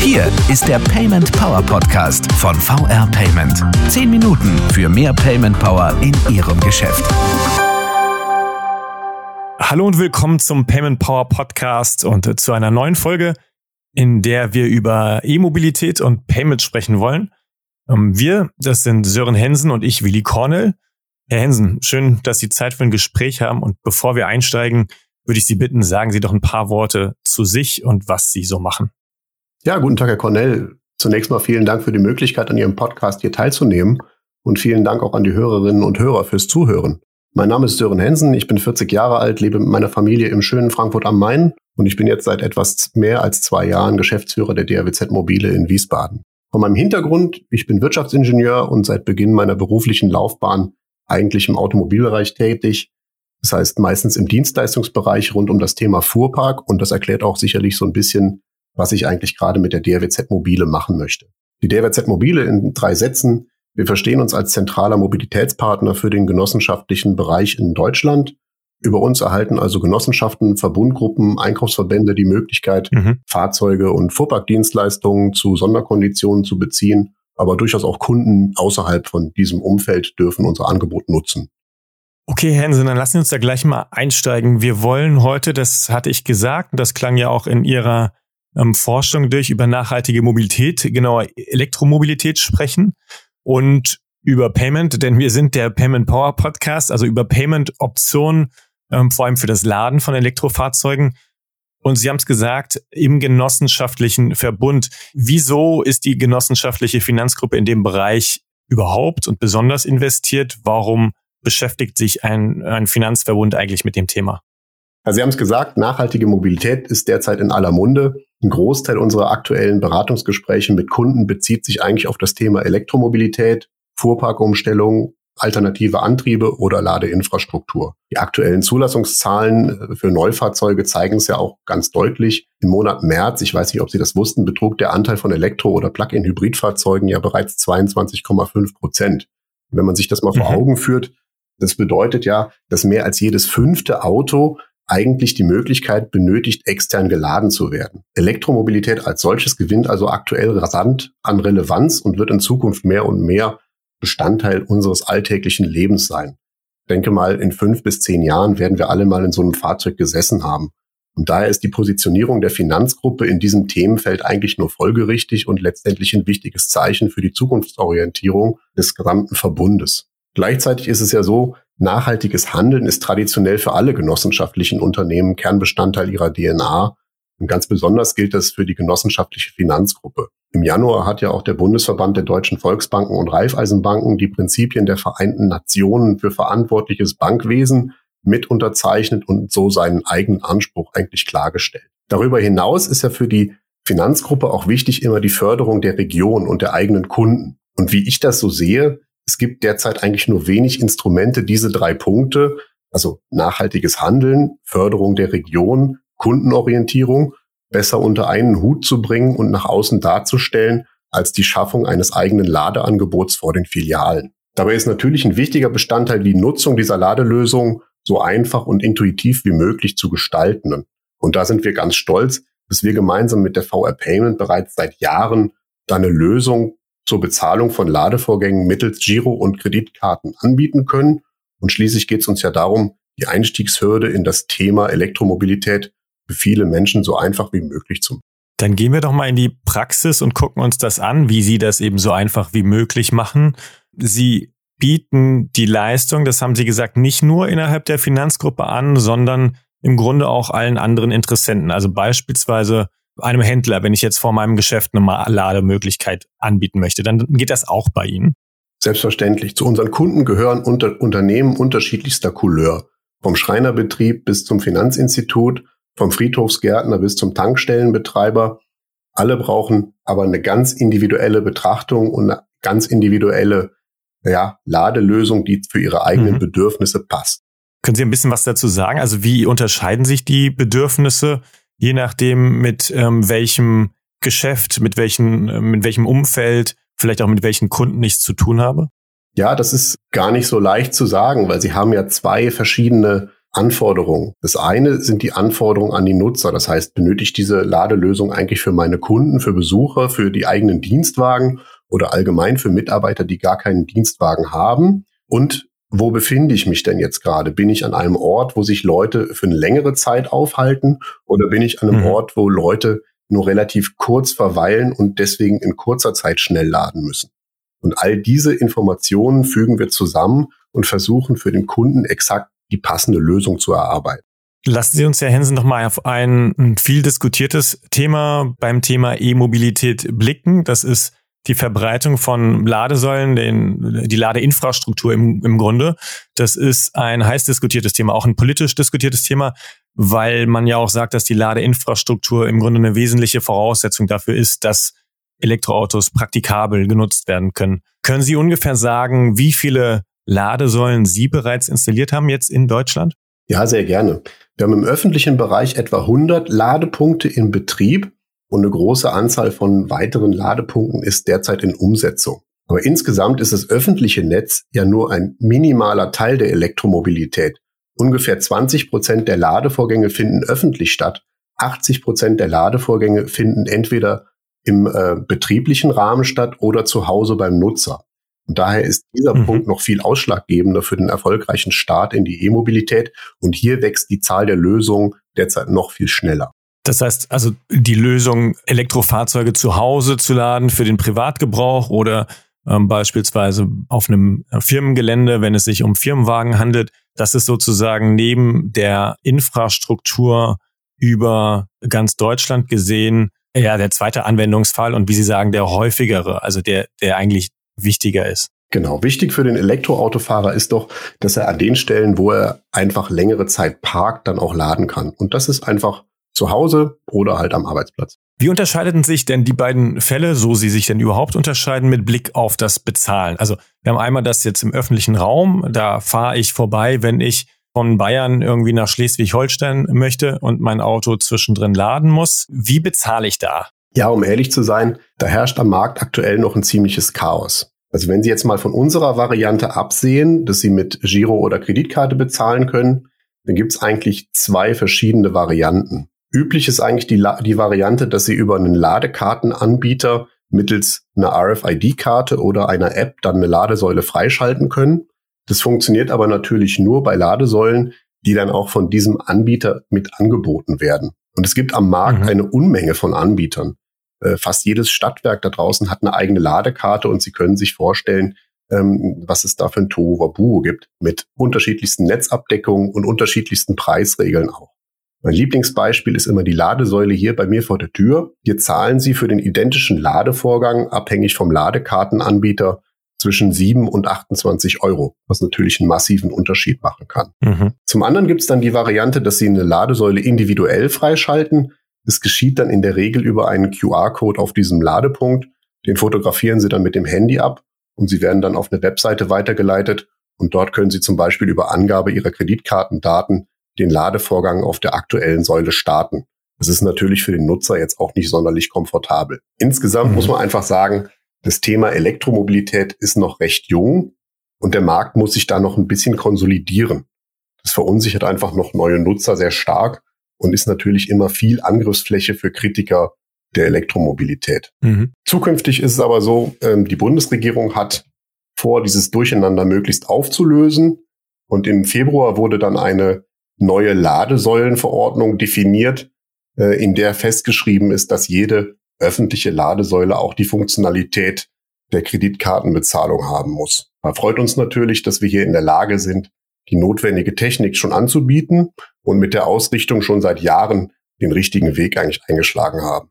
Hier ist der Payment Power Podcast von VR Payment. Zehn Minuten für mehr Payment Power in Ihrem Geschäft. Hallo und willkommen zum Payment Power Podcast und zu einer neuen Folge, in der wir über E-Mobilität und Payment sprechen wollen. Ähm, wir, das sind Sören Hensen und ich, Willi Cornell. Herr Hensen, schön, dass Sie Zeit für ein Gespräch haben. Und bevor wir einsteigen, würde ich Sie bitten, sagen Sie doch ein paar Worte zu sich und was Sie so machen. Ja, guten Tag, Herr Cornell. Zunächst mal vielen Dank für die Möglichkeit, an Ihrem Podcast hier teilzunehmen. Und vielen Dank auch an die Hörerinnen und Hörer fürs Zuhören. Mein Name ist Sören Hensen, ich bin 40 Jahre alt, lebe mit meiner Familie im schönen Frankfurt am Main und ich bin jetzt seit etwas mehr als zwei Jahren Geschäftsführer der DRWZ Mobile in Wiesbaden. Von meinem Hintergrund, ich bin Wirtschaftsingenieur und seit Beginn meiner beruflichen Laufbahn eigentlich im Automobilbereich tätig. Das heißt meistens im Dienstleistungsbereich rund um das Thema Fuhrpark und das erklärt auch sicherlich so ein bisschen, was ich eigentlich gerade mit der DRWZ Mobile machen möchte. Die DRWZ Mobile in drei Sätzen. Wir verstehen uns als zentraler Mobilitätspartner für den genossenschaftlichen Bereich in Deutschland. Über uns erhalten also Genossenschaften, Verbundgruppen, Einkaufsverbände die Möglichkeit, mhm. Fahrzeuge und Fuhrparkdienstleistungen zu Sonderkonditionen zu beziehen aber durchaus auch Kunden außerhalb von diesem Umfeld dürfen unser Angebot nutzen. Okay, Hansen, dann lassen Sie uns da gleich mal einsteigen. Wir wollen heute, das hatte ich gesagt, das klang ja auch in Ihrer ähm, Forschung durch, über nachhaltige Mobilität, genauer Elektromobilität sprechen und über Payment, denn wir sind der Payment Power Podcast, also über Payment-Optionen, ähm, vor allem für das Laden von Elektrofahrzeugen. Und Sie haben es gesagt, im genossenschaftlichen Verbund. Wieso ist die genossenschaftliche Finanzgruppe in dem Bereich überhaupt und besonders investiert? Warum beschäftigt sich ein, ein Finanzverbund eigentlich mit dem Thema? Also Sie haben es gesagt, nachhaltige Mobilität ist derzeit in aller Munde. Ein Großteil unserer aktuellen Beratungsgespräche mit Kunden bezieht sich eigentlich auf das Thema Elektromobilität, Fuhrparkumstellung alternative Antriebe oder Ladeinfrastruktur. Die aktuellen Zulassungszahlen äh, für Neufahrzeuge zeigen es ja auch ganz deutlich. Im Monat März, ich weiß nicht, ob Sie das wussten, betrug der Anteil von Elektro- oder Plug-in-Hybridfahrzeugen ja bereits 22,5 Prozent. Wenn man sich das mal vor mhm. Augen führt, das bedeutet ja, dass mehr als jedes fünfte Auto eigentlich die Möglichkeit benötigt, extern geladen zu werden. Elektromobilität als solches gewinnt also aktuell rasant an Relevanz und wird in Zukunft mehr und mehr Bestandteil unseres alltäglichen Lebens sein. Ich denke mal, in fünf bis zehn Jahren werden wir alle mal in so einem Fahrzeug gesessen haben. Und daher ist die Positionierung der Finanzgruppe in diesem Themenfeld eigentlich nur folgerichtig und letztendlich ein wichtiges Zeichen für die Zukunftsorientierung des gesamten Verbundes. Gleichzeitig ist es ja so, nachhaltiges Handeln ist traditionell für alle genossenschaftlichen Unternehmen Kernbestandteil ihrer DNA und ganz besonders gilt das für die genossenschaftliche Finanzgruppe. Im Januar hat ja auch der Bundesverband der deutschen Volksbanken und Raiffeisenbanken die Prinzipien der Vereinten Nationen für verantwortliches Bankwesen mit unterzeichnet und so seinen eigenen Anspruch eigentlich klargestellt. Darüber hinaus ist ja für die Finanzgruppe auch wichtig immer die Förderung der Region und der eigenen Kunden. Und wie ich das so sehe, es gibt derzeit eigentlich nur wenig Instrumente, diese drei Punkte, also nachhaltiges Handeln, Förderung der Region Kundenorientierung besser unter einen Hut zu bringen und nach außen darzustellen, als die Schaffung eines eigenen Ladeangebots vor den Filialen. Dabei ist natürlich ein wichtiger Bestandteil die Nutzung dieser Ladelösung so einfach und intuitiv wie möglich zu gestalten. Und da sind wir ganz stolz, dass wir gemeinsam mit der VR Payment bereits seit Jahren da eine Lösung zur Bezahlung von Ladevorgängen mittels Giro- und Kreditkarten anbieten können. Und schließlich geht es uns ja darum, die Einstiegshürde in das Thema Elektromobilität für viele Menschen so einfach wie möglich zu machen. Dann gehen wir doch mal in die Praxis und gucken uns das an, wie Sie das eben so einfach wie möglich machen. Sie bieten die Leistung, das haben Sie gesagt, nicht nur innerhalb der Finanzgruppe an, sondern im Grunde auch allen anderen Interessenten. Also beispielsweise einem Händler, wenn ich jetzt vor meinem Geschäft eine Lademöglichkeit anbieten möchte, dann geht das auch bei Ihnen. Selbstverständlich. Zu unseren Kunden gehören unter Unternehmen unterschiedlichster Couleur. Vom Schreinerbetrieb bis zum Finanzinstitut vom Friedhofsgärtner bis zum Tankstellenbetreiber. Alle brauchen aber eine ganz individuelle Betrachtung und eine ganz individuelle ja, Ladelösung, die für ihre eigenen mhm. Bedürfnisse passt. Können Sie ein bisschen was dazu sagen? Also wie unterscheiden sich die Bedürfnisse, je nachdem mit ähm, welchem Geschäft, mit welchem, äh, mit welchem Umfeld, vielleicht auch mit welchen Kunden ich es zu tun habe? Ja, das ist gar nicht so leicht zu sagen, weil Sie haben ja zwei verschiedene Anforderungen. Das eine sind die Anforderungen an die Nutzer. Das heißt, benötigt diese Ladelösung eigentlich für meine Kunden, für Besucher, für die eigenen Dienstwagen oder allgemein für Mitarbeiter, die gar keinen Dienstwagen haben? Und wo befinde ich mich denn jetzt gerade? Bin ich an einem Ort, wo sich Leute für eine längere Zeit aufhalten oder bin ich an einem mhm. Ort, wo Leute nur relativ kurz verweilen und deswegen in kurzer Zeit schnell laden müssen? Und all diese Informationen fügen wir zusammen und versuchen für den Kunden exakt die passende Lösung zu erarbeiten. Lassen Sie uns, Herr Hensen, noch mal auf ein viel diskutiertes Thema beim Thema E-Mobilität blicken. Das ist die Verbreitung von Ladesäulen, den, die Ladeinfrastruktur im, im Grunde. Das ist ein heiß diskutiertes Thema, auch ein politisch diskutiertes Thema, weil man ja auch sagt, dass die Ladeinfrastruktur im Grunde eine wesentliche Voraussetzung dafür ist, dass Elektroautos praktikabel genutzt werden können. Können Sie ungefähr sagen, wie viele Ladesäulen Sie bereits installiert haben jetzt in Deutschland? Ja, sehr gerne. Wir haben im öffentlichen Bereich etwa 100 Ladepunkte in Betrieb und eine große Anzahl von weiteren Ladepunkten ist derzeit in Umsetzung. Aber insgesamt ist das öffentliche Netz ja nur ein minimaler Teil der Elektromobilität. Ungefähr 20 Prozent der Ladevorgänge finden öffentlich statt. 80 Prozent der Ladevorgänge finden entweder im äh, betrieblichen Rahmen statt oder zu Hause beim Nutzer. Und daher ist dieser mhm. Punkt noch viel ausschlaggebender für den erfolgreichen Start in die E-Mobilität. Und hier wächst die Zahl der Lösungen derzeit noch viel schneller. Das heißt also die Lösung, Elektrofahrzeuge zu Hause zu laden für den Privatgebrauch oder ähm, beispielsweise auf einem Firmengelände, wenn es sich um Firmenwagen handelt, das ist sozusagen neben der Infrastruktur über ganz Deutschland gesehen ja der zweite Anwendungsfall und wie Sie sagen, der häufigere, also der, der eigentlich wichtiger ist. Genau, wichtig für den Elektroautofahrer ist doch, dass er an den Stellen, wo er einfach längere Zeit parkt, dann auch laden kann. Und das ist einfach zu Hause oder halt am Arbeitsplatz. Wie unterscheiden sich denn die beiden Fälle, so sie sich denn überhaupt unterscheiden, mit Blick auf das Bezahlen? Also wir haben einmal das jetzt im öffentlichen Raum, da fahre ich vorbei, wenn ich von Bayern irgendwie nach Schleswig-Holstein möchte und mein Auto zwischendrin laden muss. Wie bezahle ich da? Ja, um ehrlich zu sein, da herrscht am Markt aktuell noch ein ziemliches Chaos. Also wenn Sie jetzt mal von unserer Variante absehen, dass Sie mit Giro oder Kreditkarte bezahlen können, dann gibt es eigentlich zwei verschiedene Varianten. Üblich ist eigentlich die, die Variante, dass Sie über einen Ladekartenanbieter mittels einer RFID-Karte oder einer App dann eine Ladesäule freischalten können. Das funktioniert aber natürlich nur bei Ladesäulen, die dann auch von diesem Anbieter mit angeboten werden. Und es gibt am Markt mhm. eine Unmenge von Anbietern. Äh, fast jedes Stadtwerk da draußen hat eine eigene Ladekarte und Sie können sich vorstellen, ähm, was es da für ein Tohuwabohu gibt mit unterschiedlichsten Netzabdeckungen und unterschiedlichsten Preisregeln auch. Mein Lieblingsbeispiel ist immer die Ladesäule hier bei mir vor der Tür. Hier zahlen Sie für den identischen Ladevorgang abhängig vom Ladekartenanbieter zwischen 7 und 28 Euro, was natürlich einen massiven Unterschied machen kann. Mhm. Zum anderen gibt es dann die Variante, dass Sie eine Ladesäule individuell freischalten. Das geschieht dann in der Regel über einen QR-Code auf diesem Ladepunkt. Den fotografieren Sie dann mit dem Handy ab und Sie werden dann auf eine Webseite weitergeleitet und dort können Sie zum Beispiel über Angabe Ihrer Kreditkartendaten den Ladevorgang auf der aktuellen Säule starten. Das ist natürlich für den Nutzer jetzt auch nicht sonderlich komfortabel. Insgesamt mhm. muss man einfach sagen, das Thema Elektromobilität ist noch recht jung und der Markt muss sich da noch ein bisschen konsolidieren. Das verunsichert einfach noch neue Nutzer sehr stark und ist natürlich immer viel Angriffsfläche für Kritiker der Elektromobilität. Mhm. Zukünftig ist es aber so, ähm, die Bundesregierung hat vor, dieses Durcheinander möglichst aufzulösen. Und im Februar wurde dann eine neue Ladesäulenverordnung definiert, äh, in der festgeschrieben ist, dass jede öffentliche Ladesäule auch die Funktionalität der Kreditkartenbezahlung haben muss. Da freut uns natürlich, dass wir hier in der Lage sind, die notwendige Technik schon anzubieten und mit der Ausrichtung schon seit Jahren den richtigen Weg eigentlich eingeschlagen haben.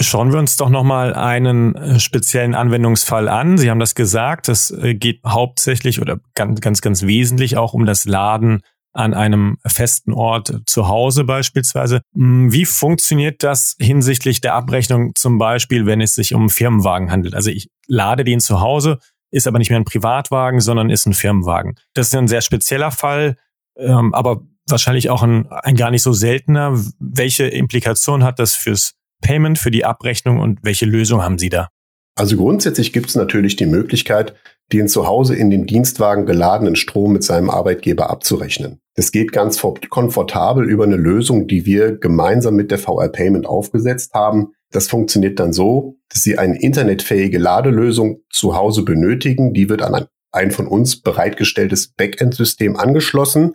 Schauen wir uns doch nochmal einen äh, speziellen Anwendungsfall an. Sie haben das gesagt, es äh, geht hauptsächlich oder ganz, ganz, ganz wesentlich auch um das Laden an einem festen Ort zu Hause beispielsweise. Hm, wie funktioniert das hinsichtlich der Abrechnung zum Beispiel, wenn es sich um Firmenwagen handelt? Also ich lade den zu Hause, ist aber nicht mehr ein Privatwagen, sondern ist ein Firmenwagen. Das ist ein sehr spezieller Fall, ähm, aber wahrscheinlich auch ein, ein gar nicht so seltener. Welche Implikation hat das fürs Payment, für die Abrechnung und welche Lösung haben Sie da? Also grundsätzlich gibt es natürlich die Möglichkeit, den zu Hause in den Dienstwagen geladenen Strom mit seinem Arbeitgeber abzurechnen. Das geht ganz komfortabel über eine Lösung, die wir gemeinsam mit der VR Payment aufgesetzt haben. Das funktioniert dann so, dass Sie eine internetfähige Ladelösung zu Hause benötigen. Die wird an ein von uns bereitgestelltes Backend-System angeschlossen,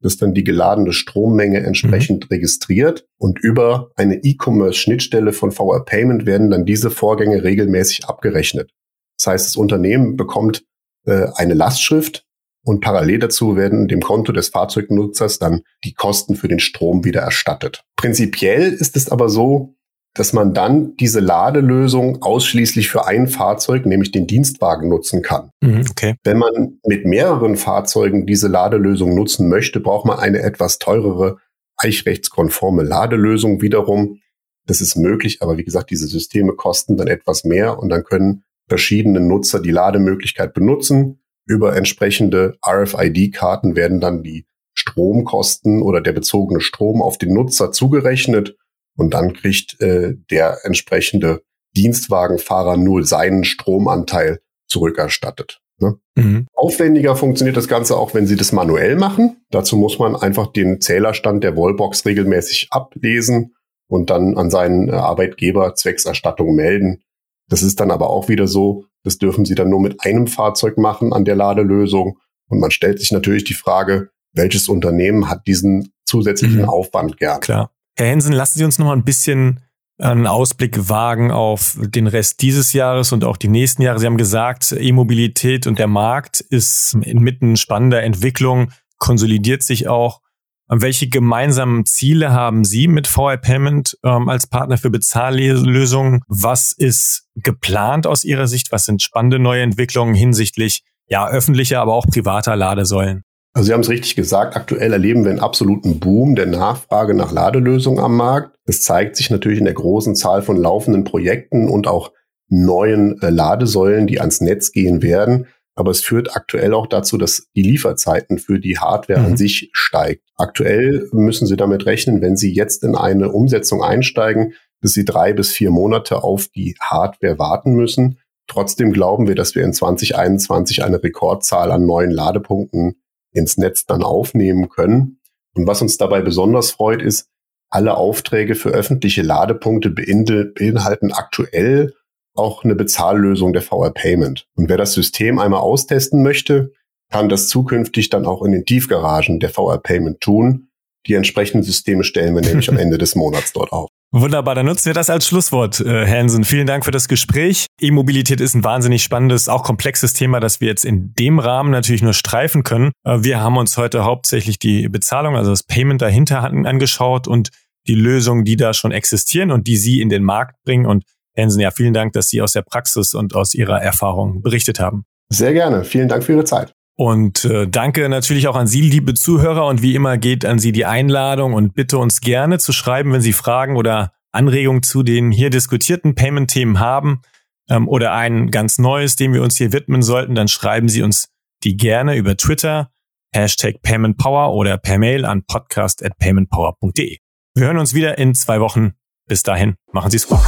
das dann die geladene Strommenge entsprechend mhm. registriert und über eine E-Commerce-Schnittstelle von VR Payment werden dann diese Vorgänge regelmäßig abgerechnet. Das heißt, das Unternehmen bekommt äh, eine Lastschrift und parallel dazu werden dem Konto des Fahrzeugnutzers dann die Kosten für den Strom wieder erstattet. Prinzipiell ist es aber so, dass man dann diese Ladelösung ausschließlich für ein Fahrzeug, nämlich den Dienstwagen, nutzen kann. Mhm, okay. Wenn man mit mehreren Fahrzeugen diese Ladelösung nutzen möchte, braucht man eine etwas teurere, eichrechtskonforme Ladelösung wiederum. Das ist möglich, aber wie gesagt, diese Systeme kosten dann etwas mehr und dann können verschiedene Nutzer die Lademöglichkeit benutzen. Über entsprechende RFID-Karten werden dann die Stromkosten oder der bezogene Strom auf den Nutzer zugerechnet und dann kriegt äh, der entsprechende Dienstwagenfahrer nur seinen Stromanteil zurückerstattet. Ne? Mhm. Aufwendiger funktioniert das Ganze auch, wenn Sie das manuell machen. Dazu muss man einfach den Zählerstand der Wallbox regelmäßig ablesen und dann an seinen äh, Arbeitgeber Zweckserstattung melden. Das ist dann aber auch wieder so, das dürfen Sie dann nur mit einem Fahrzeug machen an der Ladelösung. Und man stellt sich natürlich die Frage, welches Unternehmen hat diesen zusätzlichen mhm. Aufwand gern? Klar. Herr Hensen, lassen Sie uns noch mal ein bisschen einen Ausblick wagen auf den Rest dieses Jahres und auch die nächsten Jahre. Sie haben gesagt, E-Mobilität und der Markt ist inmitten spannender Entwicklung, konsolidiert sich auch. Welche gemeinsamen Ziele haben Sie mit VR Payment ähm, als Partner für Bezahllösungen? Was ist geplant aus Ihrer Sicht? Was sind spannende neue Entwicklungen hinsichtlich ja öffentlicher, aber auch privater Ladesäulen? Also Sie haben es richtig gesagt, aktuell erleben wir einen absoluten Boom der Nachfrage nach Ladelösungen am Markt. Das zeigt sich natürlich in der großen Zahl von laufenden Projekten und auch neuen äh, Ladesäulen, die ans Netz gehen werden. Aber es führt aktuell auch dazu, dass die Lieferzeiten für die Hardware mhm. an sich steigt. Aktuell müssen Sie damit rechnen, wenn Sie jetzt in eine Umsetzung einsteigen, dass Sie drei bis vier Monate auf die Hardware warten müssen. Trotzdem glauben wir, dass wir in 2021 eine Rekordzahl an neuen Ladepunkten ins Netz dann aufnehmen können. Und was uns dabei besonders freut, ist, alle Aufträge für öffentliche Ladepunkte beinhalten aktuell auch eine Bezahllösung der VR Payment. Und wer das System einmal austesten möchte, kann das zukünftig dann auch in den Tiefgaragen der VR Payment tun. Die entsprechenden Systeme stellen wir nämlich am Ende des Monats dort auf. Wunderbar, dann nutzen wir das als Schlusswort, äh, Hansen. Vielen Dank für das Gespräch. E-Mobilität ist ein wahnsinnig spannendes, auch komplexes Thema, das wir jetzt in dem Rahmen natürlich nur streifen können. Äh, wir haben uns heute hauptsächlich die Bezahlung, also das Payment dahinter angeschaut und die Lösungen, die da schon existieren und die Sie in den Markt bringen. Und Hansen, ja, vielen Dank, dass Sie aus der Praxis und aus Ihrer Erfahrung berichtet haben. Sehr gerne. Vielen Dank für Ihre Zeit. Und äh, danke natürlich auch an Sie, liebe Zuhörer. Und wie immer geht an Sie die Einladung und bitte uns gerne zu schreiben, wenn Sie Fragen oder Anregungen zu den hier diskutierten Payment-Themen haben ähm, oder ein ganz neues, dem wir uns hier widmen sollten, dann schreiben Sie uns die gerne über Twitter, Hashtag PaymentPower oder per Mail an podcast at paymentpower.de. Wir hören uns wieder in zwei Wochen. Bis dahin, machen Sie es gut.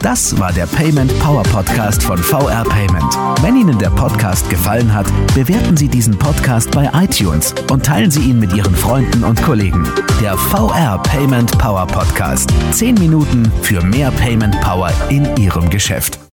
Das war der Payment Power Podcast von VR Payment. Wenn Ihnen der Podcast gefallen hat, bewerten Sie diesen Podcast bei iTunes und teilen Sie ihn mit Ihren Freunden und Kollegen. Der VR Payment Power Podcast. Zehn Minuten für mehr Payment Power in Ihrem Geschäft.